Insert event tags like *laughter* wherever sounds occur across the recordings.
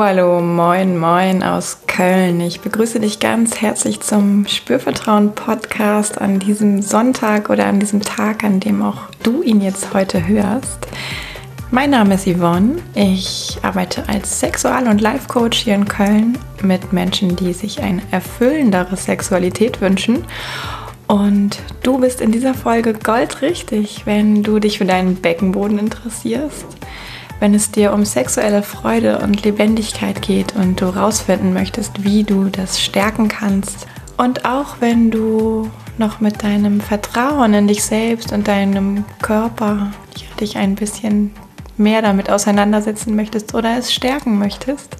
Hallo, moin, moin aus Köln. Ich begrüße dich ganz herzlich zum Spürvertrauen Podcast an diesem Sonntag oder an diesem Tag, an dem auch du ihn jetzt heute hörst. Mein Name ist Yvonne. Ich arbeite als Sexual- und Life-Coach hier in Köln mit Menschen, die sich eine erfüllendere Sexualität wünschen. Und du bist in dieser Folge goldrichtig, wenn du dich für deinen Beckenboden interessierst wenn es dir um sexuelle Freude und Lebendigkeit geht und du rausfinden möchtest, wie du das stärken kannst. Und auch wenn du noch mit deinem Vertrauen in dich selbst und deinem Körper dich ein bisschen mehr damit auseinandersetzen möchtest oder es stärken möchtest.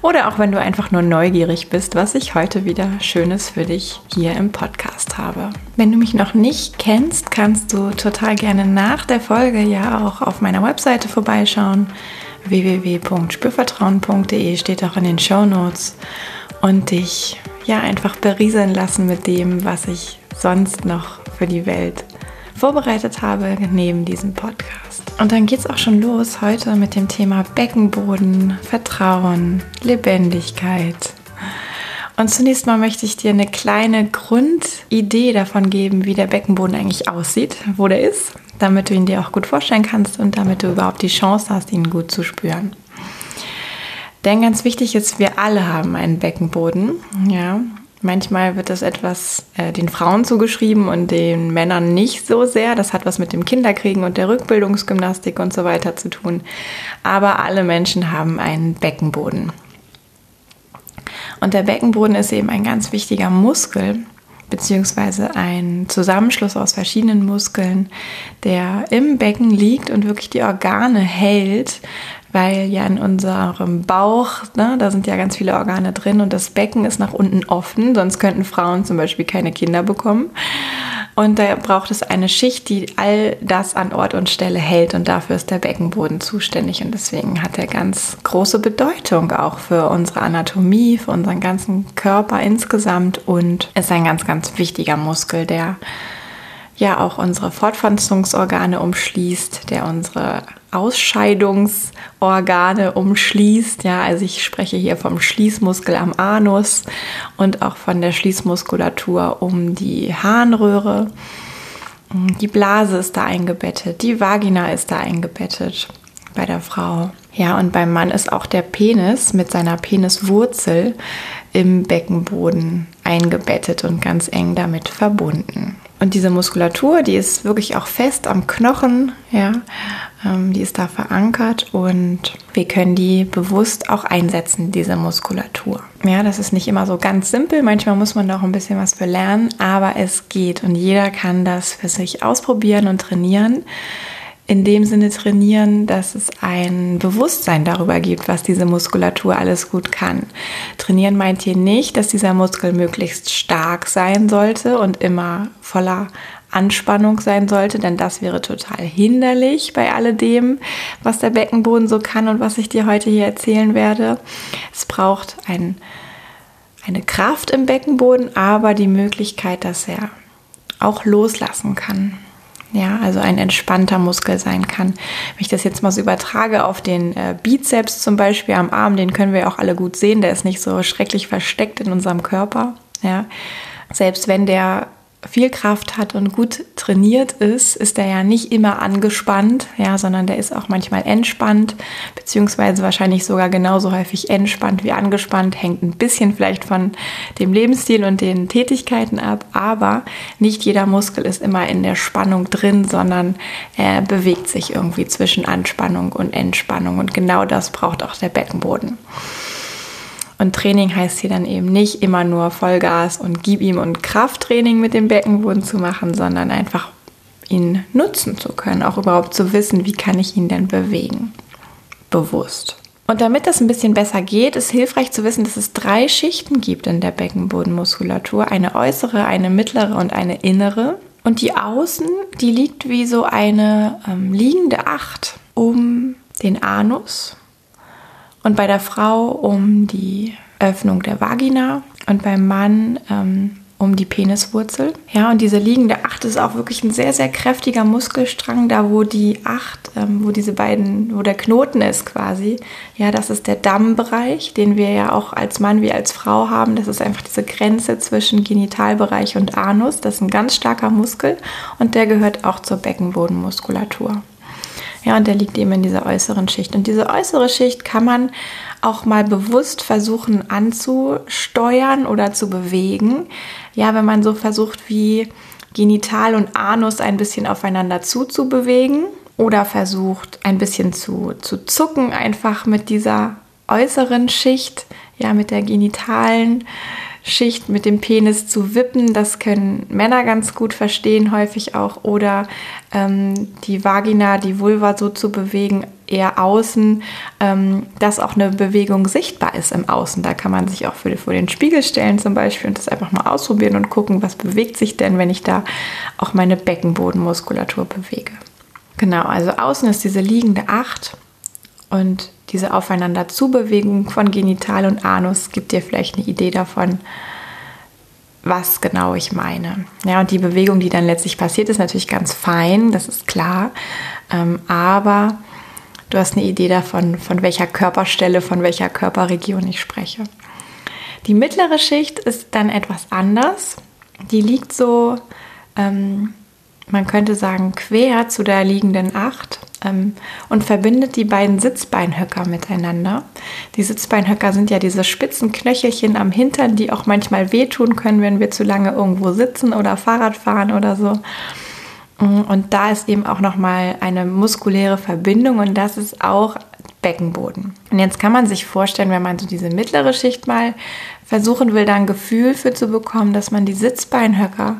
Oder auch wenn du einfach nur neugierig bist, was ich heute wieder Schönes für dich hier im Podcast habe. Wenn du mich noch nicht kennst, kannst du total gerne nach der Folge ja auch auf meiner Webseite vorbeischauen. www.spürvertrauen.de steht auch in den Show Notes und dich ja einfach berieseln lassen mit dem, was ich sonst noch für die Welt vorbereitet habe neben diesem Podcast. Und dann geht es auch schon los heute mit dem Thema Beckenboden, Vertrauen, Lebendigkeit. Und zunächst mal möchte ich dir eine kleine Grundidee davon geben, wie der Beckenboden eigentlich aussieht, wo der ist, damit du ihn dir auch gut vorstellen kannst und damit du überhaupt die Chance hast, ihn gut zu spüren. Denn ganz wichtig ist, wir alle haben einen Beckenboden. Ja, Manchmal wird das etwas äh, den Frauen zugeschrieben und den Männern nicht so sehr. Das hat was mit dem Kinderkriegen und der Rückbildungsgymnastik und so weiter zu tun. Aber alle Menschen haben einen Beckenboden. Und der Beckenboden ist eben ein ganz wichtiger Muskel, beziehungsweise ein Zusammenschluss aus verschiedenen Muskeln, der im Becken liegt und wirklich die Organe hält, weil ja in unserem Bauch, ne, da sind ja ganz viele Organe drin und das Becken ist nach unten offen, sonst könnten Frauen zum Beispiel keine Kinder bekommen. Und da braucht es eine Schicht, die all das an Ort und Stelle hält und dafür ist der Beckenboden zuständig und deswegen hat er ganz große Bedeutung auch für unsere Anatomie, für unseren ganzen Körper insgesamt und ist ein ganz, ganz wichtiger Muskel, der ja auch unsere Fortpflanzungsorgane umschließt, der unsere Ausscheidungsorgane umschließt. Ja, also ich spreche hier vom Schließmuskel am Anus und auch von der Schließmuskulatur um die Harnröhre. Die Blase ist da eingebettet, die Vagina ist da eingebettet bei der Frau. Ja, und beim Mann ist auch der Penis mit seiner Peniswurzel im Beckenboden eingebettet und ganz eng damit verbunden. Und diese Muskulatur, die ist wirklich auch fest am Knochen, ja, ähm, die ist da verankert und wir können die bewusst auch einsetzen, diese Muskulatur. Ja, das ist nicht immer so ganz simpel, manchmal muss man da auch ein bisschen was für lernen, aber es geht. Und jeder kann das für sich ausprobieren und trainieren in dem Sinne trainieren, dass es ein Bewusstsein darüber gibt, was diese Muskulatur alles gut kann. Trainieren meint hier nicht, dass dieser Muskel möglichst stark sein sollte und immer voller Anspannung sein sollte, denn das wäre total hinderlich bei alledem, was der Beckenboden so kann und was ich dir heute hier erzählen werde. Es braucht ein, eine Kraft im Beckenboden, aber die Möglichkeit, dass er auch loslassen kann ja, also ein entspannter Muskel sein kann. Wenn ich das jetzt mal so übertrage auf den äh, Bizeps zum Beispiel am Arm, den können wir auch alle gut sehen, der ist nicht so schrecklich versteckt in unserem Körper. Ja, selbst wenn der viel Kraft hat und gut trainiert ist, ist er ja nicht immer angespannt, ja, sondern der ist auch manchmal entspannt, beziehungsweise wahrscheinlich sogar genauso häufig entspannt wie angespannt, hängt ein bisschen vielleicht von dem Lebensstil und den Tätigkeiten ab, aber nicht jeder Muskel ist immer in der Spannung drin, sondern er bewegt sich irgendwie zwischen Anspannung und Entspannung und genau das braucht auch der Beckenboden. Und Training heißt hier dann eben nicht immer nur Vollgas und gib ihm und Krafttraining mit dem Beckenboden zu machen, sondern einfach ihn nutzen zu können, auch überhaupt zu wissen, wie kann ich ihn denn bewegen. Bewusst. Und damit das ein bisschen besser geht, ist hilfreich zu wissen, dass es drei Schichten gibt in der Beckenbodenmuskulatur. Eine äußere, eine mittlere und eine innere. Und die Außen, die liegt wie so eine ähm, liegende Acht um den Anus und bei der Frau um die Öffnung der Vagina und beim Mann ähm, um die Peniswurzel. Ja, und diese liegende Acht ist auch wirklich ein sehr, sehr kräftiger Muskelstrang, da wo die Acht, ähm, wo diese beiden, wo der Knoten ist quasi. Ja, das ist der Dammbereich, den wir ja auch als Mann wie als Frau haben. Das ist einfach diese Grenze zwischen Genitalbereich und Anus. Das ist ein ganz starker Muskel und der gehört auch zur Beckenbodenmuskulatur. Ja, und der liegt eben in dieser äußeren Schicht. Und diese äußere Schicht kann man auch mal bewusst versuchen anzusteuern oder zu bewegen. Ja, wenn man so versucht, wie Genital und Anus ein bisschen aufeinander zuzubewegen oder versucht, ein bisschen zu, zu zucken, einfach mit dieser äußeren Schicht, ja, mit der genitalen Schicht mit dem Penis zu wippen. Das können Männer ganz gut verstehen, häufig auch. Oder die Vagina, die Vulva so zu bewegen, eher außen, ähm, dass auch eine Bewegung sichtbar ist im Außen. Da kann man sich auch für, vor den Spiegel stellen zum Beispiel und das einfach mal ausprobieren und gucken, was bewegt sich denn, wenn ich da auch meine Beckenbodenmuskulatur bewege. Genau, also außen ist diese liegende Acht und diese Aufeinander-Zubewegung von Genital und Anus gibt dir vielleicht eine Idee davon, was genau ich meine. Ja, und die Bewegung, die dann letztlich passiert, ist natürlich ganz fein, das ist klar. Ähm, aber du hast eine Idee davon, von welcher Körperstelle, von welcher Körperregion ich spreche. Die mittlere Schicht ist dann etwas anders. Die liegt so, ähm, man könnte sagen, quer zu der liegenden Acht ähm, und verbindet die beiden Sitzbeinhöcker miteinander. Die Sitzbeinhöcker sind ja diese spitzen Knöchelchen am Hintern, die auch manchmal wehtun können, wenn wir zu lange irgendwo sitzen oder Fahrrad fahren oder so. Mm, und da ist eben auch nochmal eine muskuläre Verbindung und das ist auch Beckenboden. Und jetzt kann man sich vorstellen, wenn man so diese mittlere Schicht mal versuchen will, da ein Gefühl für zu bekommen, dass man die Sitzbeinhöcker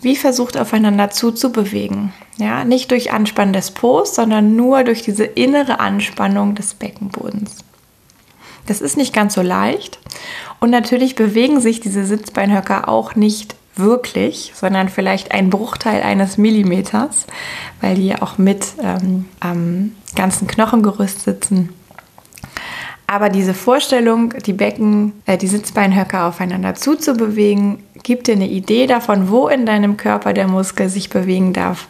wie versucht aufeinander zuzubewegen. Ja, nicht durch Anspannen des Po, sondern nur durch diese innere Anspannung des Beckenbodens. Das ist nicht ganz so leicht und natürlich bewegen sich diese Sitzbeinhöcker auch nicht wirklich, sondern vielleicht ein Bruchteil eines Millimeters, weil die ja auch mit ähm, am ganzen Knochengerüst sitzen. Aber diese Vorstellung, die Becken, äh, die Sitzbeinhöcker aufeinander zuzubewegen, gibt dir eine Idee davon, wo in deinem Körper der Muskel sich bewegen darf,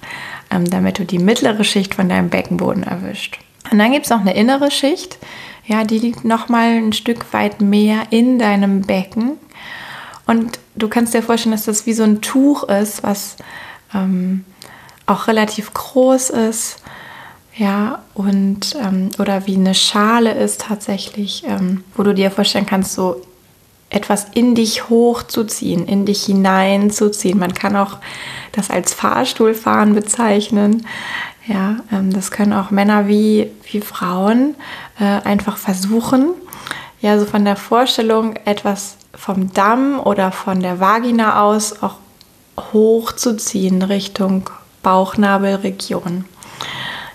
ähm, damit du die mittlere Schicht von deinem Beckenboden erwischt. Und dann gibt es noch eine innere Schicht, ja, die liegt nochmal ein Stück weit mehr in deinem Becken. Und du kannst dir vorstellen, dass das wie so ein Tuch ist, was ähm, auch relativ groß ist ja, und ähm, oder wie eine Schale ist tatsächlich, ähm, wo du dir vorstellen kannst, so etwas in dich hochzuziehen, in dich hineinzuziehen. Man kann auch das als Fahrstuhlfahren bezeichnen. Ja, ähm, das können auch Männer wie, wie Frauen äh, einfach versuchen. Ja, so von der Vorstellung, etwas vom Damm oder von der Vagina aus auch hochzuziehen Richtung Bauchnabelregion.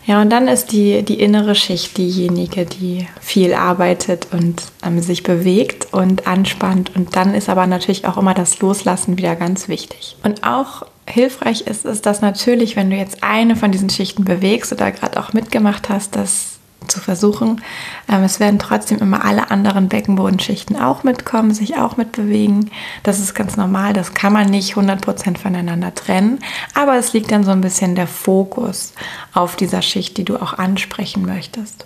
Ja, und dann ist die, die innere Schicht diejenige, die viel arbeitet und ähm, sich bewegt und anspannt. Und dann ist aber natürlich auch immer das Loslassen wieder ganz wichtig. Und auch hilfreich ist es, dass natürlich, wenn du jetzt eine von diesen Schichten bewegst oder gerade auch mitgemacht hast, dass zu versuchen. Ähm, es werden trotzdem immer alle anderen Beckenbodenschichten auch mitkommen, sich auch mitbewegen. Das ist ganz normal, das kann man nicht 100% voneinander trennen, aber es liegt dann so ein bisschen der Fokus auf dieser Schicht, die du auch ansprechen möchtest.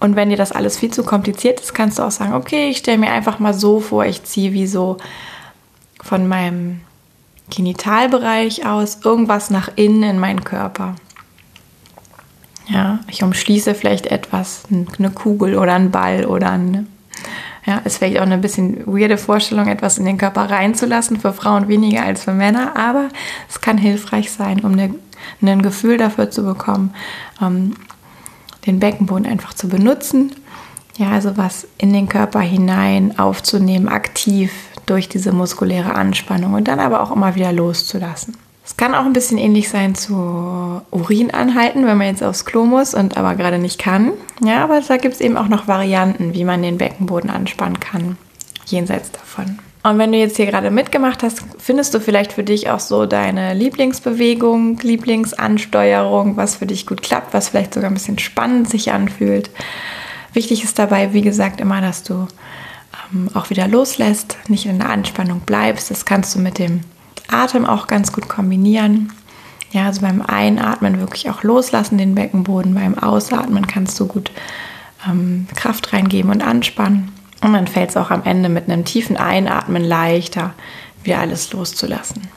Und wenn dir das alles viel zu kompliziert ist, kannst du auch sagen, okay, ich stelle mir einfach mal so vor, ich ziehe wie so von meinem Genitalbereich aus irgendwas nach innen in meinen Körper. Ja, ich umschließe vielleicht etwas, eine Kugel oder einen Ball oder ein, ja, ist vielleicht auch eine bisschen weirde Vorstellung, etwas in den Körper reinzulassen, für Frauen weniger als für Männer, aber es kann hilfreich sein, um eine, ein Gefühl dafür zu bekommen, um den Beckenboden einfach zu benutzen. Ja, also was in den Körper hinein aufzunehmen, aktiv durch diese muskuläre Anspannung und dann aber auch immer wieder loszulassen. Es kann auch ein bisschen ähnlich sein zu Urin anhalten, wenn man jetzt aufs Klo muss und aber gerade nicht kann. Ja, aber da gibt es eben auch noch Varianten, wie man den Beckenboden anspannen kann, jenseits davon. Und wenn du jetzt hier gerade mitgemacht hast, findest du vielleicht für dich auch so deine Lieblingsbewegung, Lieblingsansteuerung, was für dich gut klappt, was vielleicht sogar ein bisschen spannend sich anfühlt. Wichtig ist dabei, wie gesagt, immer, dass du ähm, auch wieder loslässt, nicht in der Anspannung bleibst. Das kannst du mit dem Atem auch ganz gut kombinieren. Ja, also beim Einatmen wirklich auch loslassen den Beckenboden, beim Ausatmen kannst du gut ähm, Kraft reingeben und anspannen. Und dann fällt es auch am Ende mit einem tiefen Einatmen leichter, wieder alles loszulassen.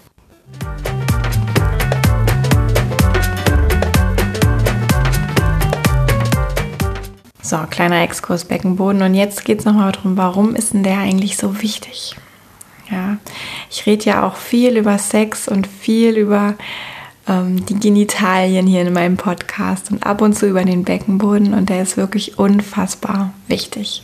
So, kleiner Exkurs Beckenboden. Und jetzt geht es nochmal darum, warum ist denn der eigentlich so wichtig? Ja, ich rede ja auch viel über Sex und viel über ähm, die Genitalien hier in meinem Podcast und ab und zu über den Beckenboden und der ist wirklich unfassbar wichtig.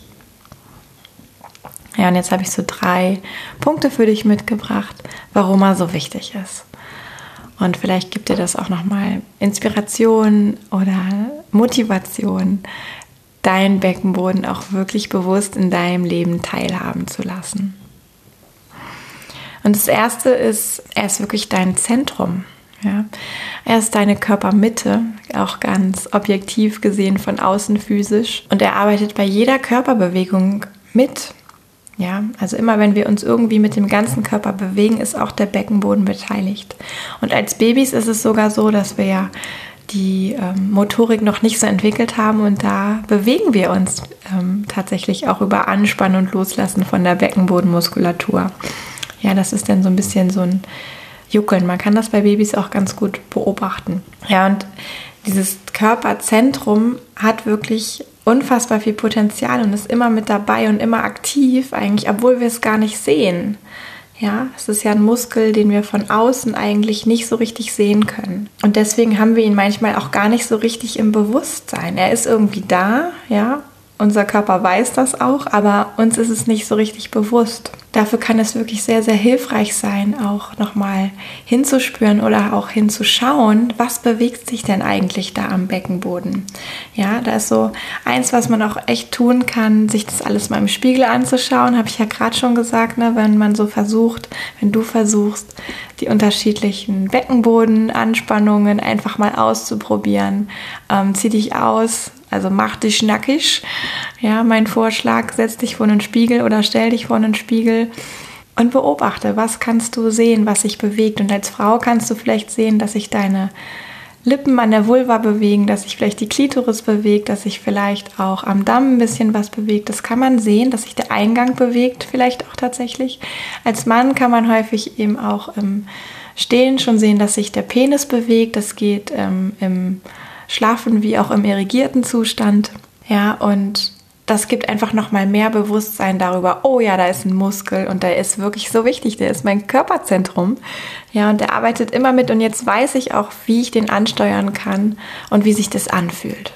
Ja, und jetzt habe ich so drei Punkte für dich mitgebracht, warum er so wichtig ist. Und vielleicht gibt dir das auch nochmal Inspiration oder Motivation, deinen Beckenboden auch wirklich bewusst in deinem Leben teilhaben zu lassen. Und das erste ist, er ist wirklich dein Zentrum. Ja. Er ist deine Körpermitte, auch ganz objektiv gesehen von außen physisch. Und er arbeitet bei jeder Körperbewegung mit. Ja, also immer wenn wir uns irgendwie mit dem ganzen Körper bewegen, ist auch der Beckenboden beteiligt. Und als Babys ist es sogar so, dass wir ja die ähm, Motorik noch nicht so entwickelt haben und da bewegen wir uns ähm, tatsächlich auch über Anspannen und Loslassen von der Beckenbodenmuskulatur. Ja, das ist dann so ein bisschen so ein Juckeln. Man kann das bei Babys auch ganz gut beobachten. Ja, und dieses Körperzentrum hat wirklich unfassbar viel Potenzial und ist immer mit dabei und immer aktiv, eigentlich, obwohl wir es gar nicht sehen. Ja, es ist ja ein Muskel, den wir von außen eigentlich nicht so richtig sehen können. Und deswegen haben wir ihn manchmal auch gar nicht so richtig im Bewusstsein. Er ist irgendwie da, ja, unser Körper weiß das auch, aber uns ist es nicht so richtig bewusst. Dafür kann es wirklich sehr, sehr hilfreich sein, auch nochmal hinzuspüren oder auch hinzuschauen, was bewegt sich denn eigentlich da am Beckenboden. Ja, da ist so eins, was man auch echt tun kann, sich das alles mal im Spiegel anzuschauen, habe ich ja gerade schon gesagt, ne, wenn man so versucht, wenn du versuchst, die unterschiedlichen Beckenbodenanspannungen einfach mal auszuprobieren. Ähm, zieh dich aus, also mach dich nackig. Ja, mein Vorschlag, setz dich vor einen Spiegel oder stell dich vor einen Spiegel und beobachte, was kannst du sehen, was sich bewegt. Und als Frau kannst du vielleicht sehen, dass sich deine Lippen an der Vulva bewegen, dass sich vielleicht die Klitoris bewegt, dass sich vielleicht auch am Damm ein bisschen was bewegt. Das kann man sehen, dass sich der Eingang bewegt, vielleicht auch tatsächlich. Als Mann kann man häufig eben auch im Stehen schon sehen, dass sich der Penis bewegt. Das geht ähm, im Schlafen wie auch im irrigierten Zustand. Ja, und das gibt einfach noch mal mehr Bewusstsein darüber, oh ja, da ist ein Muskel und der ist wirklich so wichtig, der ist mein Körperzentrum. Ja, und der arbeitet immer mit und jetzt weiß ich auch, wie ich den ansteuern kann und wie sich das anfühlt.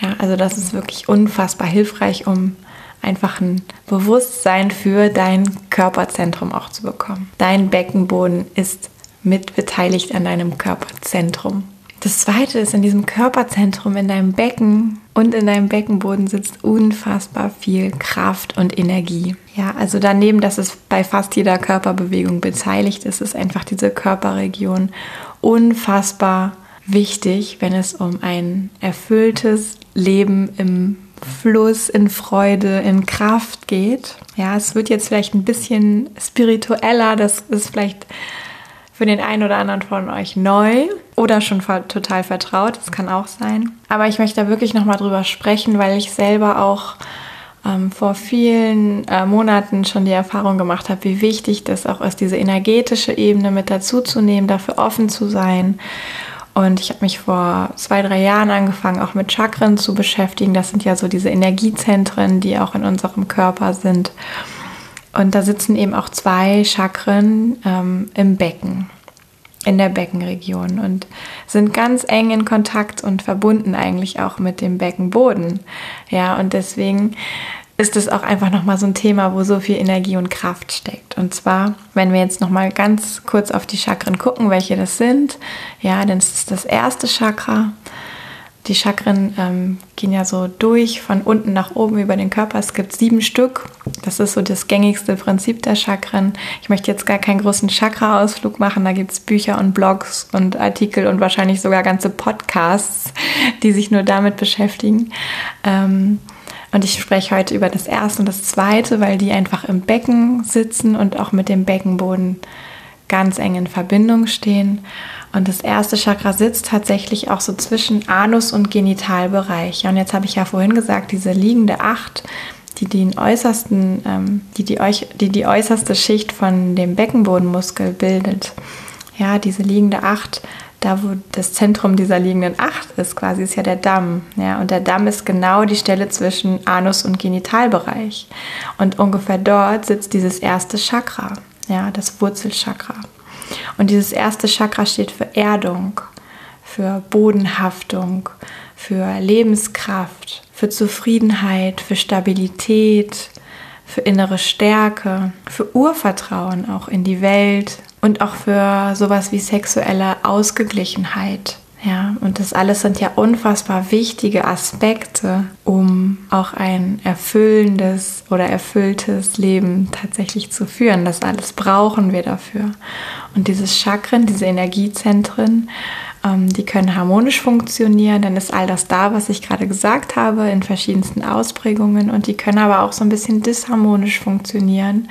Ja, also das ist wirklich unfassbar hilfreich, um einfach ein Bewusstsein für dein Körperzentrum auch zu bekommen. Dein Beckenboden ist mit beteiligt an deinem Körperzentrum. Das zweite ist, in diesem Körperzentrum, in deinem Becken und in deinem Beckenboden sitzt unfassbar viel Kraft und Energie. Ja, also daneben, dass es bei fast jeder Körperbewegung beteiligt ist, ist einfach diese Körperregion unfassbar wichtig, wenn es um ein erfülltes Leben im Fluss, in Freude, in Kraft geht. Ja, es wird jetzt vielleicht ein bisschen spiritueller, das ist vielleicht für den einen oder anderen von euch neu oder schon total vertraut. Das kann auch sein. Aber ich möchte da wirklich nochmal drüber sprechen, weil ich selber auch ähm, vor vielen äh, Monaten schon die Erfahrung gemacht habe, wie wichtig das auch ist, diese energetische Ebene mit dazuzunehmen, dafür offen zu sein. Und ich habe mich vor zwei, drei Jahren angefangen, auch mit Chakren zu beschäftigen. Das sind ja so diese Energiezentren, die auch in unserem Körper sind. Und da sitzen eben auch zwei Chakren ähm, im Becken, in der Beckenregion und sind ganz eng in Kontakt und verbunden eigentlich auch mit dem Beckenboden. Ja, und deswegen ist es auch einfach nochmal so ein Thema, wo so viel Energie und Kraft steckt. Und zwar, wenn wir jetzt nochmal ganz kurz auf die Chakren gucken, welche das sind, ja, dann ist das erste Chakra. Die Chakren ähm, gehen ja so durch von unten nach oben über den Körper. Es gibt sieben Stück. Das ist so das gängigste Prinzip der Chakren. Ich möchte jetzt gar keinen großen Chakra-Ausflug machen. Da gibt es Bücher und Blogs und Artikel und wahrscheinlich sogar ganze Podcasts, die sich nur damit beschäftigen. Ähm, Und ich spreche heute über das erste und das zweite, weil die einfach im Becken sitzen und auch mit dem Beckenboden ganz eng in Verbindung stehen. Und das erste Chakra sitzt tatsächlich auch so zwischen Anus und Genitalbereich. Und jetzt habe ich ja vorhin gesagt, diese liegende Acht, die den äußersten, ähm, die, die, die die äußerste Schicht von dem Beckenbodenmuskel bildet. Ja, diese liegende Acht da wo das Zentrum dieser liegenden Acht ist, quasi ist ja der Damm. Ja, und der Damm ist genau die Stelle zwischen Anus und Genitalbereich. Und ungefähr dort sitzt dieses erste Chakra, ja, das Wurzelchakra. Und dieses erste Chakra steht für Erdung, für Bodenhaftung, für Lebenskraft, für Zufriedenheit, für Stabilität, für innere Stärke, für Urvertrauen auch in die Welt, und auch für sowas wie sexuelle Ausgeglichenheit. Ja, und das alles sind ja unfassbar wichtige Aspekte, um auch ein erfüllendes oder erfülltes Leben tatsächlich zu führen. Das alles brauchen wir dafür. Und dieses Chakren, diese Energiezentren, die können harmonisch funktionieren, dann ist all das da, was ich gerade gesagt habe, in verschiedensten Ausprägungen und die können aber auch so ein bisschen disharmonisch funktionieren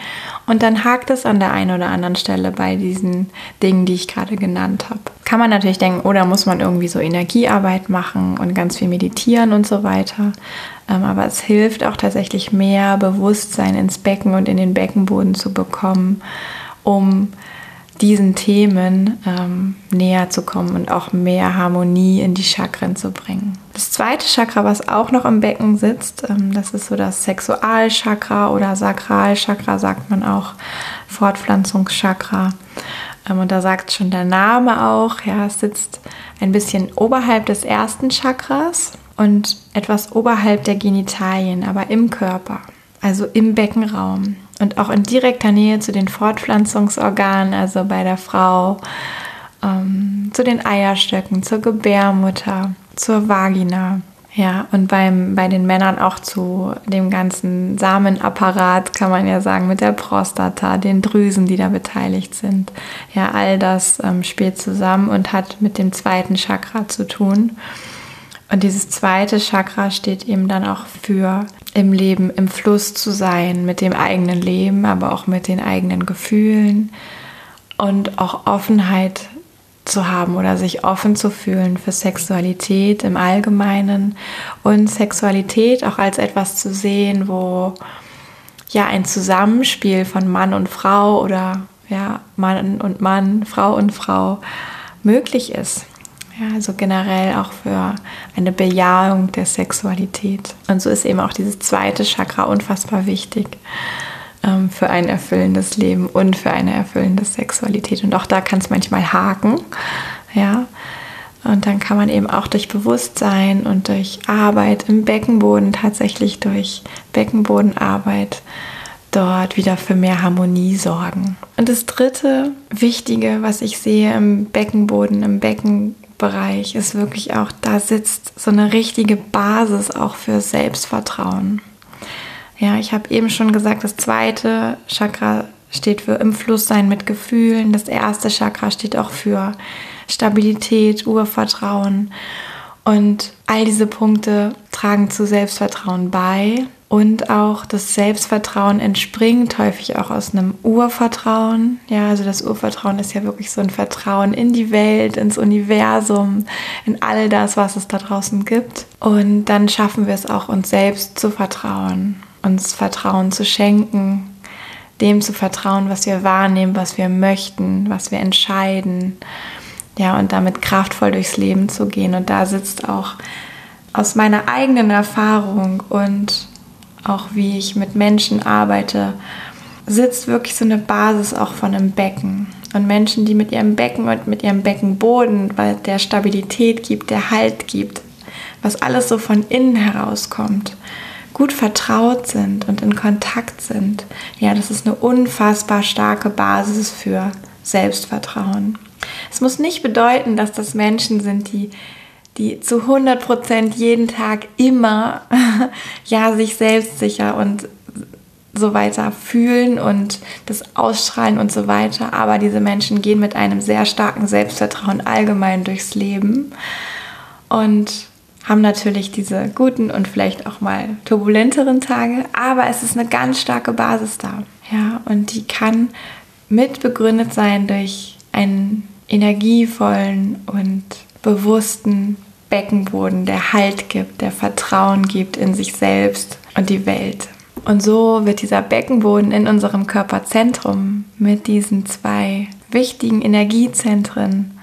und dann hakt es an der einen oder anderen Stelle bei diesen Dingen, die ich gerade genannt habe. Kann man natürlich denken, oder muss man irgendwie so Energiearbeit machen und ganz viel meditieren und so weiter. Ähm, aber es hilft auch tatsächlich mehr Bewusstsein ins Becken und in den Beckenboden zu bekommen, um diesen Themen ähm, näher zu kommen und auch mehr Harmonie in die Chakren zu bringen. Das zweite Chakra, was auch noch im Becken sitzt, ähm, das ist so das Sexualchakra oder Sakralchakra, sagt man auch, Fortpflanzungschakra. Ähm, und da sagt schon der Name auch, ja, es sitzt ein bisschen oberhalb des ersten Chakras und etwas oberhalb der Genitalien, aber im Körper, also im Beckenraum und auch in direkter Nähe zu den Fortpflanzungsorganen, also bei der Frau, ähm, zu den Eierstöcken, zur Gebärmutter, zur Vagina. Ja, und beim, bei den Männern auch zu dem ganzen Samenapparat, kann man ja sagen, mit der Prostata, den Drüsen, die da beteiligt sind. Ja, all das ähm, spielt zusammen und hat mit dem zweiten Chakra zu tun. Und dieses zweite Chakra steht eben dann auch für im Leben im Fluss zu sein mit dem eigenen Leben, aber auch mit den eigenen Gefühlen und auch Offenheit zu haben oder sich offen zu fühlen für Sexualität im Allgemeinen und Sexualität auch als etwas zu sehen, wo ja ein Zusammenspiel von Mann und Frau oder ja Mann und Mann, Frau und Frau möglich ist. Ja, also generell auch für eine Bejahung der Sexualität. Und so ist eben auch dieses zweite Chakra unfassbar wichtig ähm, für ein erfüllendes Leben und für eine erfüllende Sexualität. Und auch da kann es manchmal haken. Ja. Und dann kann man eben auch durch Bewusstsein und durch Arbeit im Beckenboden, tatsächlich durch Beckenbodenarbeit, dort wieder für mehr Harmonie sorgen. Und das dritte Wichtige, was ich sehe im Beckenboden, im Becken, Bereich ist wirklich auch, da sitzt so eine richtige Basis auch für Selbstvertrauen. Ja, ich habe eben schon gesagt, das zweite Chakra steht für im Fluss sein mit Gefühlen. Das erste Chakra steht auch für Stabilität, Urvertrauen. Und all diese Punkte tragen zu Selbstvertrauen bei. Und auch das Selbstvertrauen entspringt häufig auch aus einem Urvertrauen. Ja, also das Urvertrauen ist ja wirklich so ein Vertrauen in die Welt, ins Universum, in all das, was es da draußen gibt. Und dann schaffen wir es auch, uns selbst zu vertrauen, uns Vertrauen zu schenken, dem zu vertrauen, was wir wahrnehmen, was wir möchten, was wir entscheiden. Ja, und damit kraftvoll durchs Leben zu gehen. Und da sitzt auch aus meiner eigenen Erfahrung und auch wie ich mit Menschen arbeite, sitzt wirklich so eine Basis auch von einem Becken. Und Menschen, die mit ihrem Becken und mit ihrem Beckenboden, weil der Stabilität gibt, der Halt gibt, was alles so von innen herauskommt, gut vertraut sind und in Kontakt sind, ja, das ist eine unfassbar starke Basis für Selbstvertrauen. Es muss nicht bedeuten, dass das Menschen sind, die die zu 100 Prozent jeden Tag immer *laughs* ja sich selbstsicher und so weiter fühlen und das ausstrahlen und so weiter. Aber diese Menschen gehen mit einem sehr starken Selbstvertrauen allgemein durchs Leben und haben natürlich diese guten und vielleicht auch mal turbulenteren Tage, aber es ist eine ganz starke Basis da. Ja, und die kann mit begründet sein durch einen energievollen und bewussten Beckenboden, der Halt gibt, der Vertrauen gibt in sich selbst und die Welt. Und so wird dieser Beckenboden in unserem Körperzentrum mit diesen zwei wichtigen Energiezentren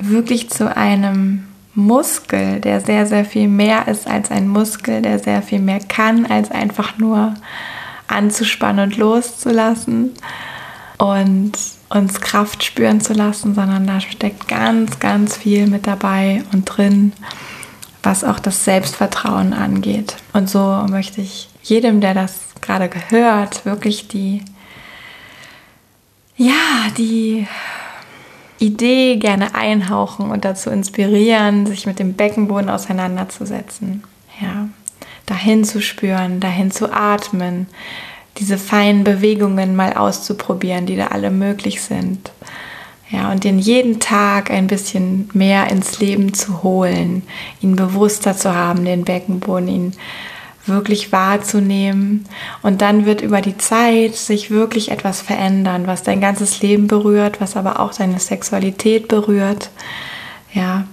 wirklich zu einem Muskel, der sehr, sehr viel mehr ist als ein Muskel, der sehr viel mehr kann, als einfach nur anzuspannen und loszulassen und uns Kraft spüren zu lassen, sondern da steckt ganz, ganz viel mit dabei und drin, was auch das Selbstvertrauen angeht. Und so möchte ich jedem, der das gerade gehört, wirklich die, ja, die Idee gerne einhauchen und dazu inspirieren, sich mit dem Beckenboden auseinanderzusetzen. Ja, dahin zu spüren, dahin zu atmen, diese feinen Bewegungen mal auszuprobieren, die da alle möglich sind. Ja, und den jeden Tag ein bisschen mehr ins Leben zu holen, ihn bewusster zu haben, den Beckenboden, ihn wirklich wahrzunehmen. Und dann wird über die Zeit sich wirklich etwas verändern, was dein ganzes Leben berührt, was aber auch deine Sexualität berührt. Ja,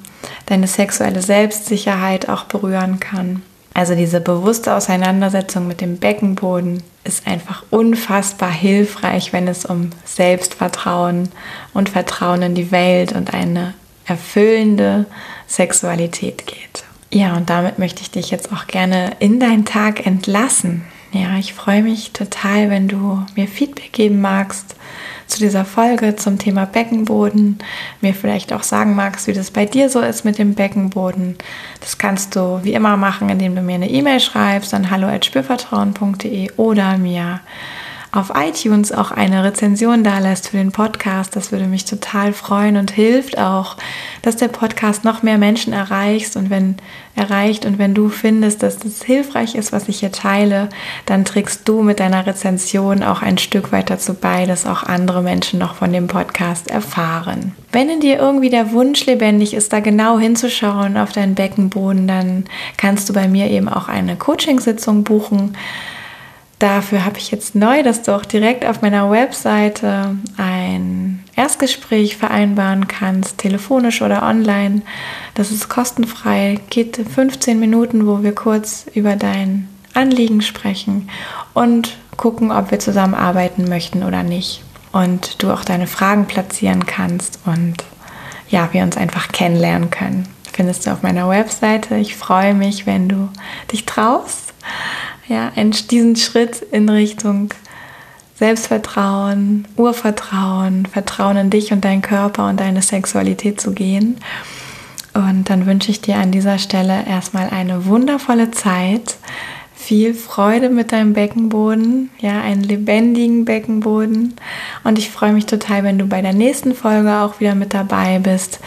deine sexuelle Selbstsicherheit auch berühren kann. Also diese bewusste Auseinandersetzung mit dem Beckenboden ist einfach unfassbar hilfreich, wenn es um Selbstvertrauen und Vertrauen in die Welt und eine erfüllende Sexualität geht. Ja, und damit möchte ich dich jetzt auch gerne in deinen Tag entlassen. Ja, ich freue mich total, wenn du mir Feedback geben magst zu dieser Folge zum Thema Beckenboden, mir vielleicht auch sagen magst, wie das bei dir so ist mit dem Beckenboden. Das kannst du wie immer machen, indem du mir eine E-Mail schreibst an hallo@spürvertrauen.de oder mir auf iTunes auch eine Rezension da lässt für den Podcast. Das würde mich total freuen und hilft auch, dass der Podcast noch mehr Menschen erreicht und wenn erreicht und wenn du findest, dass das hilfreich ist, was ich hier teile, dann trägst du mit deiner Rezension auch ein Stück weit dazu bei, dass auch andere Menschen noch von dem Podcast erfahren. Wenn in dir irgendwie der Wunsch lebendig ist, da genau hinzuschauen auf deinen Beckenboden, dann kannst du bei mir eben auch eine Coachingsitzung buchen. Dafür habe ich jetzt neu, dass du auch direkt auf meiner Webseite ein Erstgespräch vereinbaren kannst, telefonisch oder online. Das ist kostenfrei, geht 15 Minuten, wo wir kurz über dein Anliegen sprechen und gucken, ob wir zusammenarbeiten möchten oder nicht. Und du auch deine Fragen platzieren kannst und ja, wir uns einfach kennenlernen können. Findest du auf meiner Webseite. Ich freue mich, wenn du dich traust ja, diesen Schritt in Richtung Selbstvertrauen, Urvertrauen, Vertrauen in dich und deinen Körper und deine Sexualität zu gehen. Und dann wünsche ich dir an dieser Stelle erstmal eine wundervolle Zeit, viel Freude mit deinem Beckenboden, ja, einen lebendigen Beckenboden. Und ich freue mich total, wenn du bei der nächsten Folge auch wieder mit dabei bist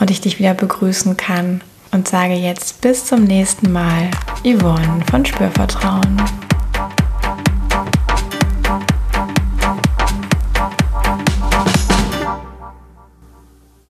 und ich dich wieder begrüßen kann und sage jetzt bis zum nächsten Mal, Yvonne von Spürvertrauen.